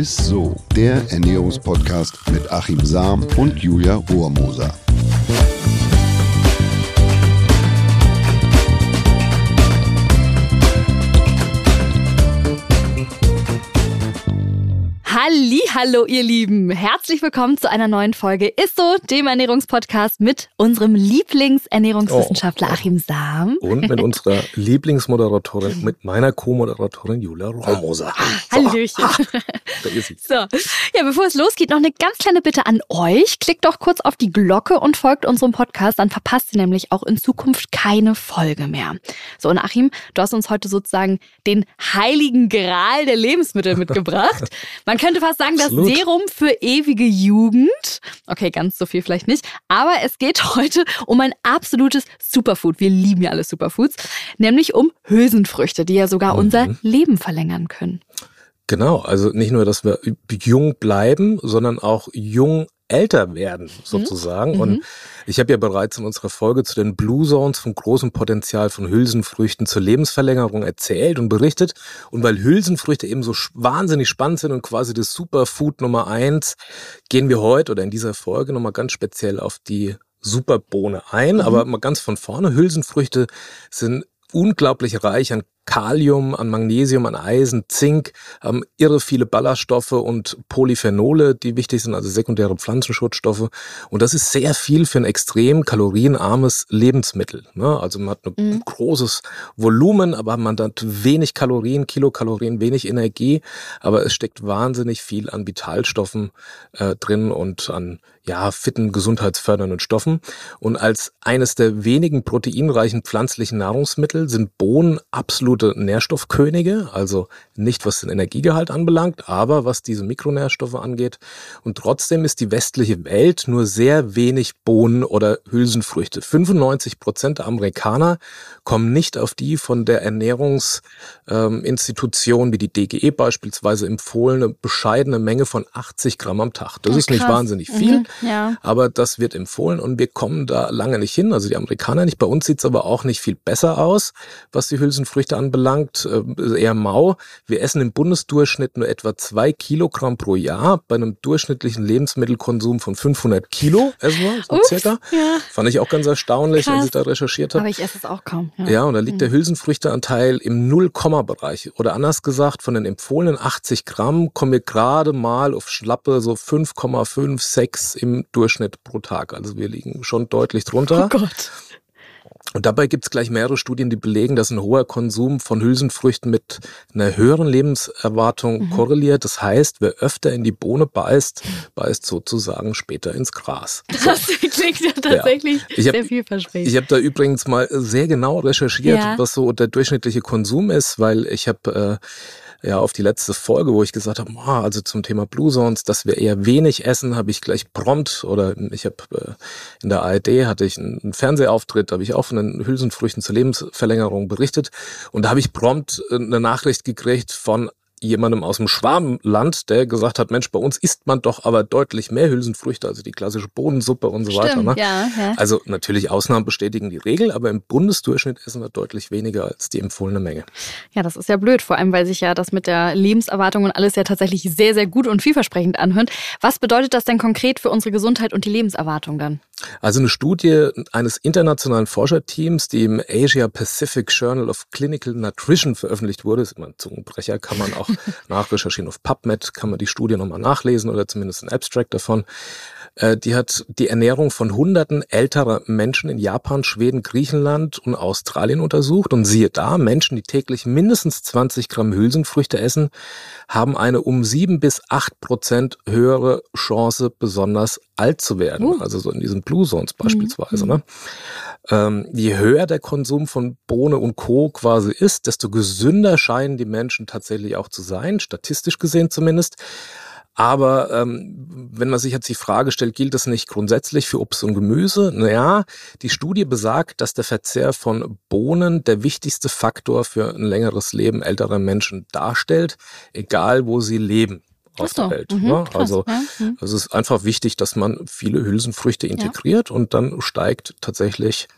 ist so, der Ernährungspodcast mit Achim Sam und Julia Rohrmoser. Halli, hallo ihr Lieben. Herzlich willkommen zu einer neuen Folge Isso, dem Ernährungspodcast mit unserem Lieblingsernährungswissenschaftler oh. Achim Sam. Und mit unserer Lieblingsmoderatorin, mit meiner Co-Moderatorin Julia Romoser. So. Hallöchen. Da ist sie. So. Ja, bevor es losgeht, noch eine ganz kleine Bitte an euch. Klickt doch kurz auf die Glocke und folgt unserem Podcast, dann verpasst ihr nämlich auch in Zukunft keine Folge mehr. So, und Achim, du hast uns heute sozusagen den heiligen Gral der Lebensmittel mitgebracht. Man könnte fast sagen. Das Serum für ewige Jugend. Okay, ganz so viel vielleicht nicht. Aber es geht heute um ein absolutes Superfood. Wir lieben ja alle Superfoods. Nämlich um Hülsenfrüchte, die ja sogar mhm. unser Leben verlängern können. Genau, also nicht nur, dass wir jung bleiben, sondern auch jung älter werden mhm. sozusagen. Mhm. Und ich habe ja bereits in unserer Folge zu den Blue Zones vom großen Potenzial von Hülsenfrüchten zur Lebensverlängerung erzählt und berichtet. Und weil Hülsenfrüchte eben so wahnsinnig spannend sind und quasi das Superfood Nummer eins, gehen wir heute oder in dieser Folge nochmal ganz speziell auf die Superbohne ein. Mhm. Aber mal ganz von vorne, Hülsenfrüchte sind unglaublich reich an Kalium, an Magnesium, an Eisen, Zink, ähm, irre viele Ballaststoffe und Polyphenole, die wichtig sind, also sekundäre Pflanzenschutzstoffe. Und das ist sehr viel für ein extrem kalorienarmes Lebensmittel. Ne? Also man hat ein mhm. großes Volumen, aber man hat wenig Kalorien, Kilokalorien, wenig Energie, aber es steckt wahnsinnig viel an Vitalstoffen äh, drin und an ja, fitten, gesundheitsfördernden Stoffen. Und als eines der wenigen proteinreichen pflanzlichen Nahrungsmittel sind Bohnen absolute Nährstoffkönige, also nicht was den Energiegehalt anbelangt, aber was diese Mikronährstoffe angeht. Und trotzdem ist die westliche Welt nur sehr wenig Bohnen oder Hülsenfrüchte. 95 Prozent der Amerikaner kommen nicht auf die von der Ernährungsinstitution ähm, wie die DGE beispielsweise empfohlene bescheidene Menge von 80 Gramm am Tag. Das ja, ist nicht wahnsinnig viel. Mhm. Ja. Aber das wird empfohlen und wir kommen da lange nicht hin. Also die Amerikaner nicht. Bei uns sieht es aber auch nicht viel besser aus, was die Hülsenfrüchte anbelangt. Äh, eher mau. Wir essen im Bundesdurchschnitt nur etwa zwei Kilogramm pro Jahr bei einem durchschnittlichen Lebensmittelkonsum von 500 Kilo wir, so Ups, circa. Ja. Fand ich auch ganz erstaunlich, Krass. als ich da recherchiert habe. Aber ich esse es auch kaum. Ja, ja und da liegt mhm. der Hülsenfrüchteanteil im Null-Komma-Bereich. Oder anders gesagt, von den empfohlenen 80 Gramm kommen wir gerade mal auf schlappe so 5,5, 6 im im Durchschnitt pro Tag. Also wir liegen schon deutlich drunter. Oh Gott. Und dabei gibt es gleich mehrere Studien, die belegen, dass ein hoher Konsum von Hülsenfrüchten mit einer höheren Lebenserwartung mhm. korreliert. Das heißt, wer öfter in die Bohne beißt, beißt sozusagen später ins Gras. So. Das klingt ja tatsächlich ja. sehr vielversprechend. Ich habe da übrigens mal sehr genau recherchiert, ja. was so der durchschnittliche Konsum ist, weil ich habe äh, ja auf die letzte Folge, wo ich gesagt habe, oh, also zum Thema Blue Zones, dass wir eher wenig essen, habe ich gleich prompt oder ich habe äh, in der ARD hatte ich einen Fernsehauftritt, habe ich auch von den Hülsenfrüchten zur Lebensverlängerung berichtet. Und da habe ich prompt äh, eine Nachricht gekriegt von jemandem aus dem Schwarmland, der gesagt hat, Mensch, bei uns isst man doch aber deutlich mehr Hülsenfrüchte, also die klassische Bohnensuppe und so Stimmt, weiter. Ne? Ja, ja. Also natürlich Ausnahmen bestätigen die Regel, aber im Bundesdurchschnitt essen wir deutlich weniger als die empfohlene Menge. Ja, das ist ja blöd, vor allem weil sich ja das mit der Lebenserwartung und alles ja tatsächlich sehr, sehr gut und vielversprechend anhört. Was bedeutet das denn konkret für unsere Gesundheit und die Lebenserwartung dann? Also eine Studie eines internationalen Forscherteams, die im Asia Pacific Journal of Clinical Nutrition veröffentlicht wurde, ist immer ein Zungenbrecher, kann man auch nachrecherchieren auf PubMed, kann man die Studie nochmal nachlesen oder zumindest ein Abstract davon. Äh, die hat die Ernährung von Hunderten älterer Menschen in Japan, Schweden, Griechenland und Australien untersucht. Und siehe da, Menschen, die täglich mindestens 20 Gramm Hülsenfrüchte essen, haben eine um sieben bis acht Prozent höhere Chance, besonders alt zu werden. Uh. Also so in diesen Blue Zones beispielsweise. Mhm. Ne? Ähm, je höher der Konsum von Bohne und Co. quasi ist, desto gesünder scheinen die Menschen tatsächlich auch zu sein, statistisch gesehen zumindest. Aber ähm, wenn man sich jetzt die Frage stellt, gilt das nicht grundsätzlich für Obst und Gemüse? Naja, die Studie besagt, dass der Verzehr von Bohnen der wichtigste Faktor für ein längeres Leben älterer Menschen darstellt, egal wo sie leben auf so. der Welt. Mhm, ne? Also ja. mhm. es ist einfach wichtig, dass man viele Hülsenfrüchte integriert ja. und dann steigt tatsächlich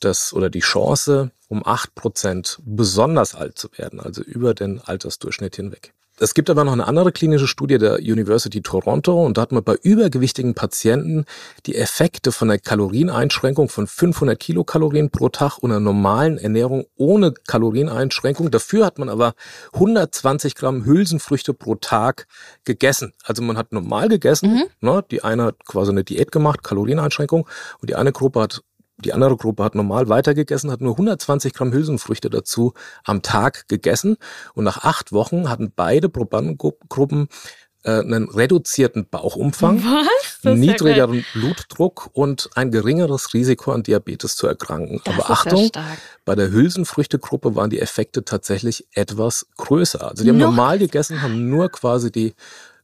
das oder die Chance, um acht Prozent besonders alt zu werden, also über den Altersdurchschnitt hinweg. Es gibt aber noch eine andere klinische Studie der University Toronto und da hat man bei übergewichtigen Patienten die Effekte von der Kalorieneinschränkung von 500 Kilokalorien pro Tag und einer normalen Ernährung ohne Kalorieneinschränkung. Dafür hat man aber 120 Gramm Hülsenfrüchte pro Tag gegessen. Also man hat normal gegessen. Mhm. Ne? Die eine hat quasi eine Diät gemacht, Kalorieneinschränkung und die eine Gruppe hat die andere Gruppe hat normal weitergegessen, hat nur 120 Gramm Hülsenfrüchte dazu am Tag gegessen. Und nach acht Wochen hatten beide Probandengruppen äh, einen reduzierten Bauchumfang, niedrigeren Blutdruck und ein geringeres Risiko an Diabetes zu erkranken. Das Aber Achtung, ja bei der Hülsenfrüchtegruppe waren die Effekte tatsächlich etwas größer. Also die haben no. normal gegessen, haben nur quasi die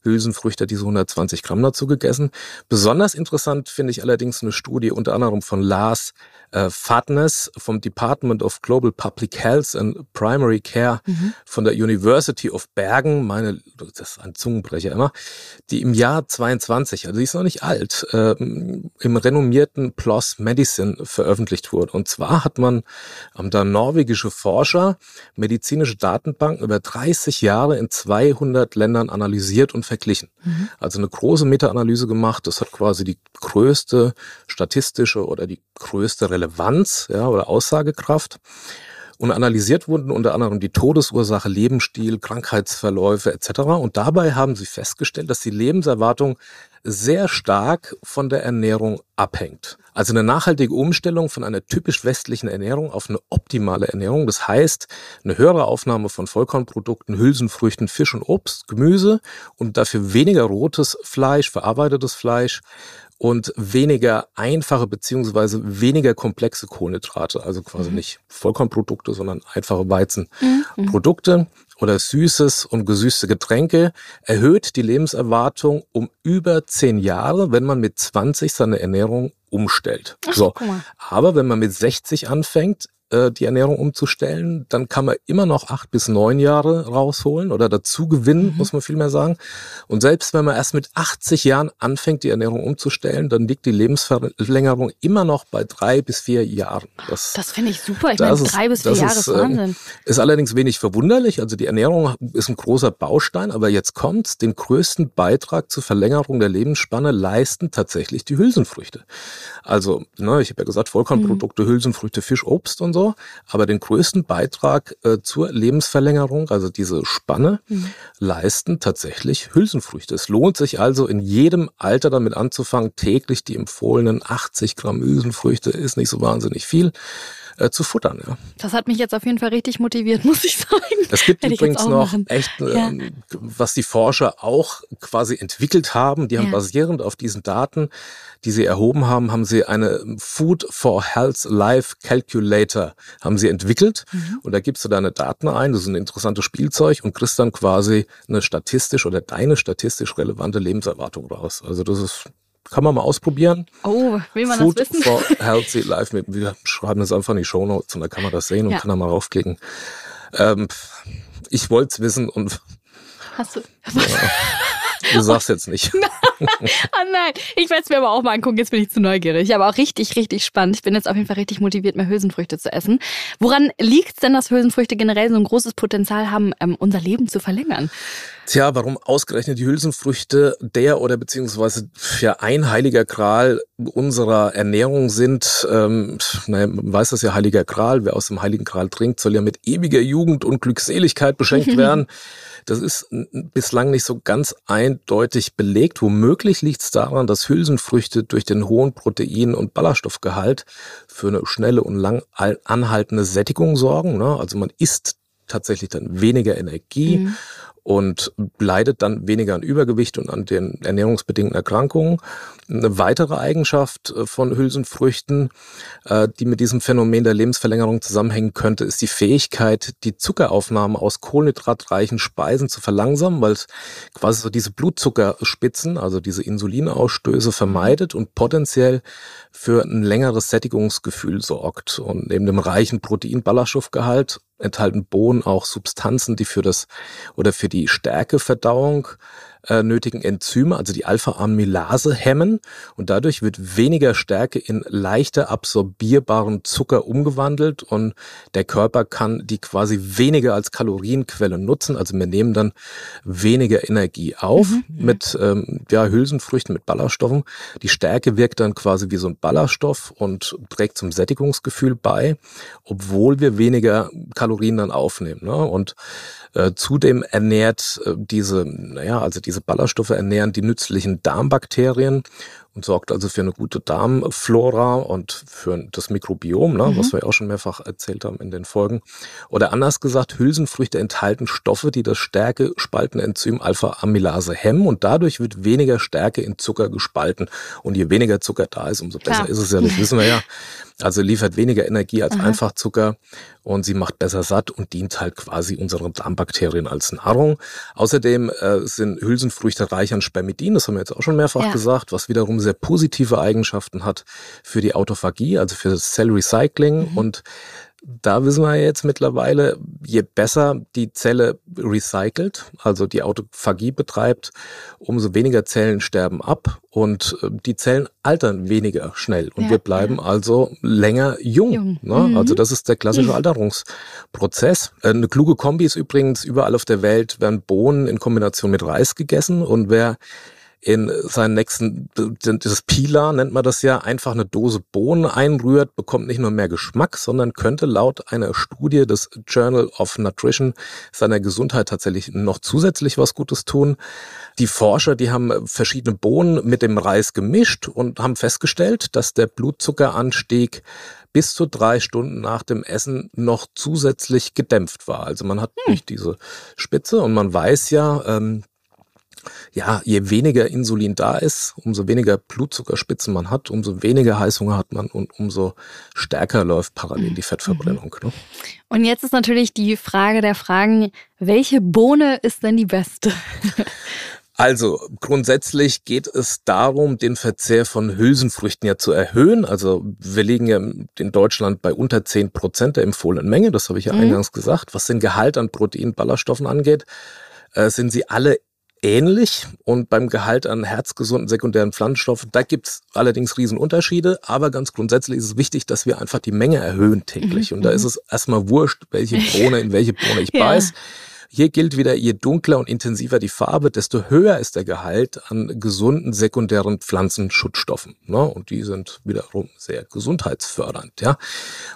Hülsenfrüchte, diese 120 Gramm dazu gegessen. Besonders interessant finde ich allerdings eine Studie unter anderem von Lars äh, Fatness vom Department of Global Public Health and Primary Care mhm. von der University of Bergen, meine, das ist ein Zungenbrecher immer, die im Jahr 22, also die ist noch nicht alt, äh, im renommierten PLOS Medicine veröffentlicht wurde. Und zwar hat man ähm, da norwegische Forscher medizinische Datenbanken über 30 Jahre in 200 Ländern analysiert und verglichen. Mhm. Also eine große Meta-Analyse gemacht. Das hat quasi die größte statistische oder die größte Relevanz ja, oder Aussagekraft. Und analysiert wurden unter anderem die Todesursache, Lebensstil, Krankheitsverläufe etc. Und dabei haben sie festgestellt, dass die Lebenserwartung sehr stark von der Ernährung abhängt. Also eine nachhaltige Umstellung von einer typisch westlichen Ernährung auf eine optimale Ernährung. Das heißt, eine höhere Aufnahme von Vollkornprodukten, Hülsenfrüchten, Fisch und Obst, Gemüse und dafür weniger rotes Fleisch, verarbeitetes Fleisch und weniger einfache beziehungsweise weniger komplexe Kohlenhydrate, also quasi mhm. nicht Vollkornprodukte, sondern einfache Weizenprodukte mhm. Oder süßes und gesüßte Getränke, erhöht die Lebenserwartung um über zehn Jahre, wenn man mit 20 seine Ernährung umstellt. Ach, so. Aber wenn man mit 60 anfängt, äh, die Ernährung umzustellen, dann kann man immer noch acht bis neun Jahre rausholen oder dazu gewinnen, mhm. muss man vielmehr sagen. Und selbst wenn man erst mit 80 Jahren anfängt, die Ernährung umzustellen, dann liegt die Lebensverlängerung immer noch bei drei bis vier Jahren. Das, das finde ich super. Ich meine, drei bis vier Jahre ist, ist ähm, Wahnsinn. Ist allerdings wenig verwunderlich. Also die Ernährung ist ein großer Baustein, aber jetzt kommt's. Den größten Beitrag zur Verlängerung der Lebensspanne leisten tatsächlich die Hülsenfrüchte. Also, ne, ich habe ja gesagt, Vollkornprodukte, mhm. Hülsenfrüchte, Fisch, Obst und so. Aber den größten Beitrag äh, zur Lebensverlängerung, also diese Spanne, mhm. leisten tatsächlich Hülsenfrüchte. Es lohnt sich also in jedem Alter damit anzufangen, täglich die empfohlenen 80 Gramm Hülsenfrüchte, ist nicht so wahnsinnig viel, äh, zu futtern. Ja. Das hat mich jetzt auf jeden Fall richtig motiviert, muss ich sagen. Es gibt übrigens noch machen. echt, äh, ja. was die Forscher auch quasi entwickelt haben, die haben ja. basierend auf diesen Daten, die sie erhoben haben, haben sie eine Food for Health Life Calculator haben sie entwickelt. Mhm. Und da gibst du deine Daten ein, das ist ein interessantes Spielzeug und kriegst dann quasi eine statistisch oder deine statistisch relevante Lebenserwartung raus. Also das ist kann man mal ausprobieren. Oh, will man Food das wissen? for Healthy Life. Wir schreiben das einfach in die Show Notes und da kann man das sehen und ja. kann da mal raufklicken. Ähm, ich wollte es wissen und. Hast du? Ja, du sagst jetzt nicht. oh nein, ich werde es mir aber auch mal angucken. Jetzt bin ich zu neugierig. Aber auch richtig, richtig spannend. Ich bin jetzt auf jeden Fall richtig motiviert, mehr Hülsenfrüchte zu essen. Woran liegt es denn, dass Hülsenfrüchte generell so ein großes Potenzial haben, ähm, unser Leben zu verlängern? Tja, warum ausgerechnet die Hülsenfrüchte der oder beziehungsweise ja ein heiliger Gral unserer Ernährung sind? Ähm, naja, man weiß das ja, heiliger Gral. Wer aus dem heiligen Gral trinkt, soll ja mit ewiger Jugend und Glückseligkeit beschenkt werden. Das ist bislang nicht so ganz eindeutig belegt. Womöglich liegt es daran, dass Hülsenfrüchte durch den hohen Protein- und Ballaststoffgehalt für eine schnelle und lang anhaltende Sättigung sorgen. Ne? Also man isst tatsächlich dann weniger Energie. Mhm und leidet dann weniger an Übergewicht und an den ernährungsbedingten Erkrankungen. Eine weitere Eigenschaft äh, von Hülsenfrüchten, äh, die mit diesem Phänomen der Lebensverlängerung zusammenhängen könnte, ist die Fähigkeit, die Zuckeraufnahme aus kohlenhydratreichen Speisen zu verlangsamen, weil es quasi so diese Blutzuckerspitzen, also diese Insulinausstöße vermeidet und potenziell für ein längeres Sättigungsgefühl sorgt. Und neben dem reichen Protein-Ballaststoffgehalt enthalten Bohnen auch Substanzen, die für das oder für die Stärkeverdauung äh, nötigen Enzyme, also die Alpha-Amylase, hemmen und dadurch wird weniger Stärke in leichter absorbierbaren Zucker umgewandelt und der Körper kann die quasi weniger als Kalorienquelle nutzen. Also wir nehmen dann weniger Energie auf mhm. mit ähm, ja, Hülsenfrüchten, mit Ballaststoffen. Die Stärke wirkt dann quasi wie so ein Ballaststoff und trägt zum Sättigungsgefühl bei, obwohl wir weniger Kalorien dann aufnehmen. Ne? Und äh, zudem ernährt äh, diese, naja, also diese Ballaststoffe ernähren die nützlichen Darmbakterien und sorgt also für eine gute Darmflora und für das Mikrobiom, ne, mhm. was wir ja auch schon mehrfach erzählt haben in den Folgen. Oder anders gesagt, Hülsenfrüchte enthalten Stoffe, die das Stärke-Spaltenenzym Alpha-Amylase hemmen und dadurch wird weniger Stärke in Zucker gespalten. Und je weniger Zucker da ist, umso besser Klar. ist es ja, das wissen wir ja. Also liefert weniger Energie als Aha. Einfachzucker und sie macht besser satt und dient halt quasi unseren Darmbakterien als Nahrung. Außerdem äh, sind Hülsenfrüchte reich an Spermidin, das haben wir jetzt auch schon mehrfach ja. gesagt, was wiederum sehr positive Eigenschaften hat für die Autophagie, also für das Cell Recycling mhm. und da wissen wir jetzt mittlerweile, je besser die Zelle recycelt, also die Autophagie betreibt, umso weniger Zellen sterben ab und äh, die Zellen altern weniger schnell und ja, wir bleiben ja. also länger jung. jung. Ne? Mhm. Also das ist der klassische Alterungsprozess. Äh, eine kluge Kombi ist übrigens überall auf der Welt werden Bohnen in Kombination mit Reis gegessen und wer in seinen nächsten, dieses Pila nennt man das ja, einfach eine Dose Bohnen einrührt, bekommt nicht nur mehr Geschmack, sondern könnte laut einer Studie des Journal of Nutrition seiner Gesundheit tatsächlich noch zusätzlich was Gutes tun. Die Forscher, die haben verschiedene Bohnen mit dem Reis gemischt und haben festgestellt, dass der Blutzuckeranstieg bis zu drei Stunden nach dem Essen noch zusätzlich gedämpft war. Also man hat hm. nicht diese Spitze und man weiß ja, ähm, ja, je weniger Insulin da ist, umso weniger Blutzuckerspitzen man hat, umso weniger Heißhunger hat man und umso stärker läuft parallel die Fettverbrennung. Ne? Und jetzt ist natürlich die Frage der Fragen, welche Bohne ist denn die beste? Also grundsätzlich geht es darum, den Verzehr von Hülsenfrüchten ja zu erhöhen. Also wir liegen ja in Deutschland bei unter zehn Prozent der empfohlenen Menge, das habe ich ja mhm. eingangs gesagt. Was den Gehalt an Protein, Ballaststoffen angeht, äh, sind sie alle ähnlich und beim Gehalt an herzgesunden sekundären Pflanzenstoffen, da gibt's allerdings Riesenunterschiede, aber ganz grundsätzlich ist es wichtig, dass wir einfach die Menge erhöhen täglich. Mhm. Und da ist es erstmal wurscht, welche Bohne in welche Bohne ich ja. beiß. Hier gilt wieder, je dunkler und intensiver die Farbe, desto höher ist der Gehalt an gesunden sekundären Pflanzenschutzstoffen. Ne? Und die sind wiederum sehr gesundheitsfördernd. Ja?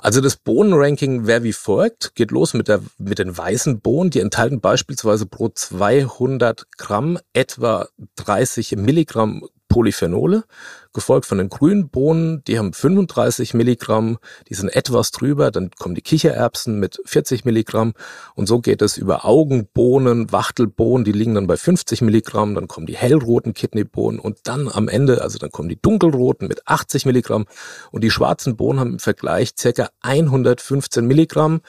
Also das Bohnenranking wäre wie folgt. Geht los mit, der, mit den weißen Bohnen. Die enthalten beispielsweise pro 200 Gramm etwa 30 Milligramm Polyphenole, gefolgt von den grünen Bohnen, die haben 35 Milligramm, die sind etwas drüber, dann kommen die Kichererbsen mit 40 Milligramm und so geht es über Augenbohnen, Wachtelbohnen, die liegen dann bei 50 Milligramm, dann kommen die hellroten Kidneybohnen und dann am Ende, also dann kommen die dunkelroten mit 80 Milligramm und die schwarzen Bohnen haben im Vergleich circa 115 Milligramm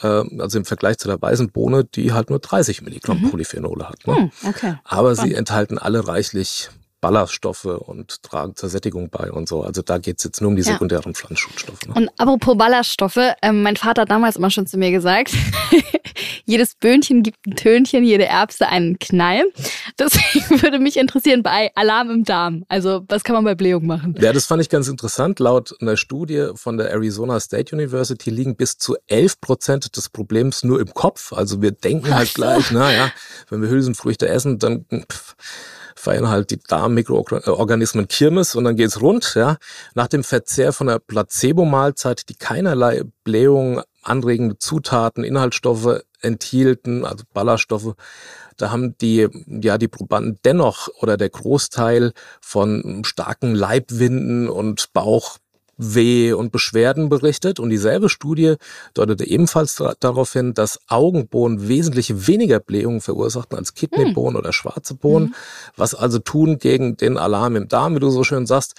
äh, also im Vergleich zu der weißen Bohne, die halt nur 30 Milligramm mhm. Polyphenole hat. Ne? Hm, okay. Aber sie enthalten alle reichlich Ballaststoffe und tragen zur Sättigung bei und so. Also da geht's jetzt nur um die ja. sekundären Pflanzenschutzstoffe. Ne? Und apropos Ballaststoffe, äh, mein Vater hat damals immer schon zu mir gesagt, jedes Böhnchen gibt ein Tönchen, jede Erbse einen Knall. Deswegen würde mich interessieren bei Alarm im Darm. Also was kann man bei Blähung machen? Ja, das fand ich ganz interessant. Laut einer Studie von der Arizona State University liegen bis zu 11 Prozent des Problems nur im Kopf. Also wir denken halt gleich, naja, wenn wir Hülsenfrüchte essen, dann pff, feiern halt die Darmmikroorganismen Kirmes und dann geht's rund. Ja. Nach dem Verzehr von einer Placebo-Mahlzeit, die keinerlei Blähung anregende Zutaten, Inhaltsstoffe enthielten, also Ballaststoffe, da haben die, ja, die Probanden dennoch oder der Großteil von starken Leibwinden und Bauch Weh und Beschwerden berichtet und dieselbe Studie deutete ebenfalls darauf hin, dass Augenbohnen wesentlich weniger Blähungen verursachten als Kidneybohnen hm. oder schwarze Bohnen, hm. was also tun gegen den Alarm im Darm, wie du so schön sagst.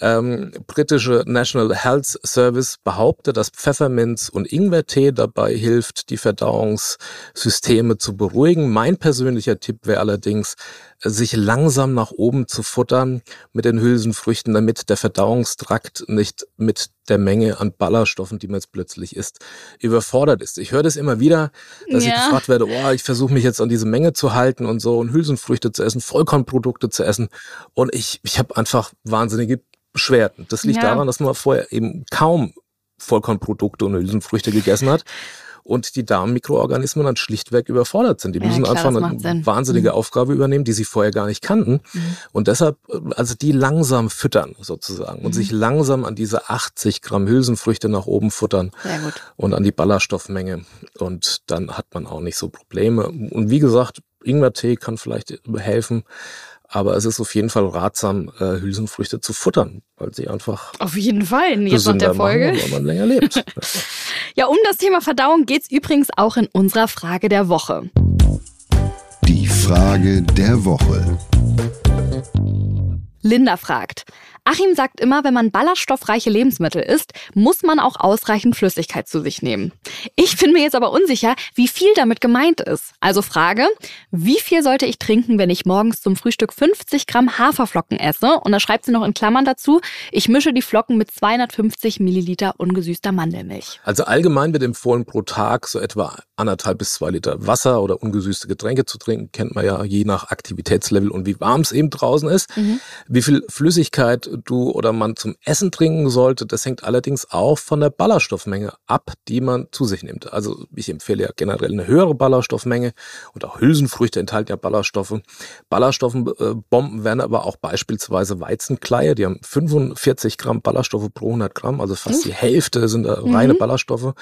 Ähm, britische National Health Service behauptet, dass Pfefferminz und Ingwertee dabei hilft, die Verdauungssysteme zu beruhigen. Mein persönlicher Tipp wäre allerdings, sich langsam nach oben zu futtern mit den Hülsenfrüchten, damit der Verdauungstrakt nicht mit der Menge an Ballaststoffen, die man jetzt plötzlich isst, überfordert ist. Ich höre das immer wieder, dass ja. ich gefragt werde, oh, ich versuche mich jetzt an diese Menge zu halten und so und Hülsenfrüchte zu essen, Vollkornprodukte zu essen und ich, ich habe einfach wahnsinnige Beschwerden. Das liegt ja. daran, dass man vorher eben kaum Vollkornprodukte und Hülsenfrüchte gegessen hat und die Darmmikroorganismen dann schlichtweg überfordert sind. Die ja, müssen klar, einfach eine Sinn. wahnsinnige mhm. Aufgabe übernehmen, die sie vorher gar nicht kannten. Mhm. Und deshalb, also die langsam füttern sozusagen mhm. und sich langsam an diese 80 Gramm Hülsenfrüchte nach oben futtern und an die Ballaststoffmenge. Und dann hat man auch nicht so Probleme. Und wie gesagt, Ingwertee kann vielleicht helfen. Aber es ist auf jeden Fall ratsam, äh, Hülsenfrüchte zu futtern, weil sie einfach. Auf jeden Fall, jetzt nach der Folge. Machen, weil man länger lebt. ja, um das Thema Verdauung geht es übrigens auch in unserer Frage der Woche. Die Frage der Woche. Linda fragt, Achim sagt immer, wenn man ballaststoffreiche Lebensmittel isst, muss man auch ausreichend Flüssigkeit zu sich nehmen. Ich bin mir jetzt aber unsicher, wie viel damit gemeint ist. Also Frage, wie viel sollte ich trinken, wenn ich morgens zum Frühstück 50 Gramm Haferflocken esse? Und da schreibt sie noch in Klammern dazu, ich mische die Flocken mit 250 Milliliter ungesüßter Mandelmilch. Also allgemein wird empfohlen, pro Tag so etwa anderthalb bis zwei Liter Wasser oder ungesüßte Getränke zu trinken. Kennt man ja je nach Aktivitätslevel und wie warm es eben draußen ist. Mhm. Wie viel Flüssigkeit du oder man zum Essen trinken sollte. Das hängt allerdings auch von der Ballaststoffmenge ab, die man zu sich nimmt. Also ich empfehle ja generell eine höhere Ballaststoffmenge und auch Hülsenfrüchte enthalten ja Ballaststoffe. Ballaststoffbomben werden aber auch beispielsweise Weizenkleie, die haben 45 Gramm Ballaststoffe pro 100 Gramm, also fast die Hälfte sind reine mhm. Ballaststoffe.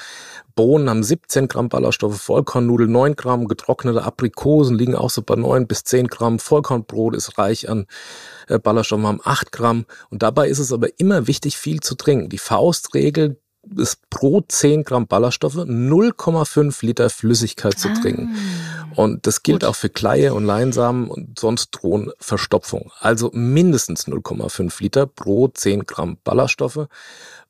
Bohnen haben 17 Gramm Ballaststoffe, Vollkornnudeln 9 Gramm, getrocknete Aprikosen liegen auch so bei 9 bis 10 Gramm, Vollkornbrot ist reich an äh, Ballaststoffen, haben 8 Gramm. Und dabei ist es aber immer wichtig, viel zu trinken. Die Faustregel ist pro 10 Gramm Ballaststoffe 0,5 Liter Flüssigkeit zu trinken. Ah, und das gilt gut. auch für Kleie und Leinsamen und sonst drohen Verstopfung. Also mindestens 0,5 Liter pro 10 Gramm Ballaststoffe.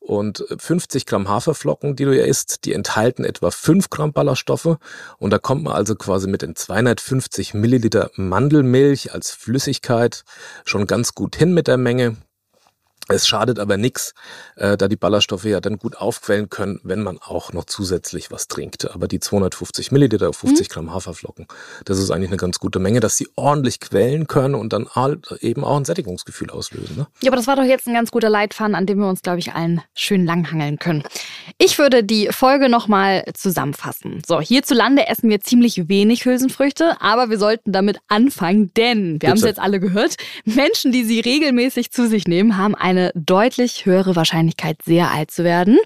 Und 50 Gramm Haferflocken, die du ja isst, die enthalten etwa 5 Gramm Ballaststoffe. Und da kommt man also quasi mit den 250 Milliliter Mandelmilch als Flüssigkeit schon ganz gut hin mit der Menge. Es schadet aber nichts, äh, da die Ballaststoffe ja dann gut aufquellen können, wenn man auch noch zusätzlich was trinkt. Aber die 250 Milliliter, 50 mhm. Gramm Haferflocken, das ist eigentlich eine ganz gute Menge, dass sie ordentlich quellen können und dann halt eben auch ein Sättigungsgefühl auslösen. Ne? Ja, aber das war doch jetzt ein ganz guter Leitfaden, an dem wir uns, glaube ich, allen schön langhangeln können. Ich würde die Folge nochmal zusammenfassen. So, hierzulande essen wir ziemlich wenig Hülsenfrüchte, aber wir sollten damit anfangen, denn, wir haben es jetzt alle gehört, Menschen, die sie regelmäßig zu sich nehmen, haben eine eine deutlich höhere Wahrscheinlichkeit, sehr alt zu werden.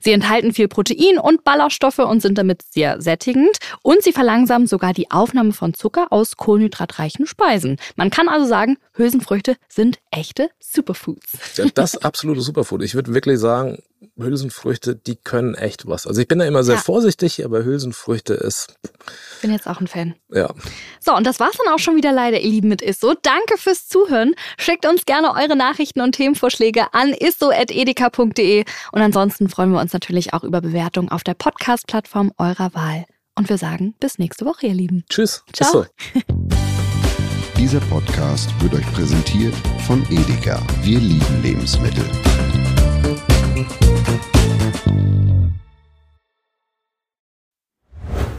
Sie enthalten viel Protein und Ballaststoffe und sind damit sehr sättigend. Und sie verlangsamen sogar die Aufnahme von Zucker aus kohlenhydratreichen Speisen. Man kann also sagen, Hülsenfrüchte sind echte Superfoods. Ja, das absolute Superfood. Ich würde wirklich sagen, Hülsenfrüchte, die können echt was. Also ich bin da immer sehr ja. vorsichtig, aber Hülsenfrüchte ist. Bin jetzt auch ein Fan. Ja. So, und das war's dann auch schon wieder leider, ihr Lieben, mit Isso. Danke fürs Zuhören. Schickt uns gerne eure Nachrichten und Themenvorschläge an isso.edeka.de. Und ansonsten freuen wir uns natürlich auch über Bewertungen auf der Podcast-Plattform eurer Wahl. Und wir sagen bis nächste Woche, ihr Lieben. Tschüss. Ciao. Dieser Podcast wird euch präsentiert von Edeka. Wir lieben Lebensmittel.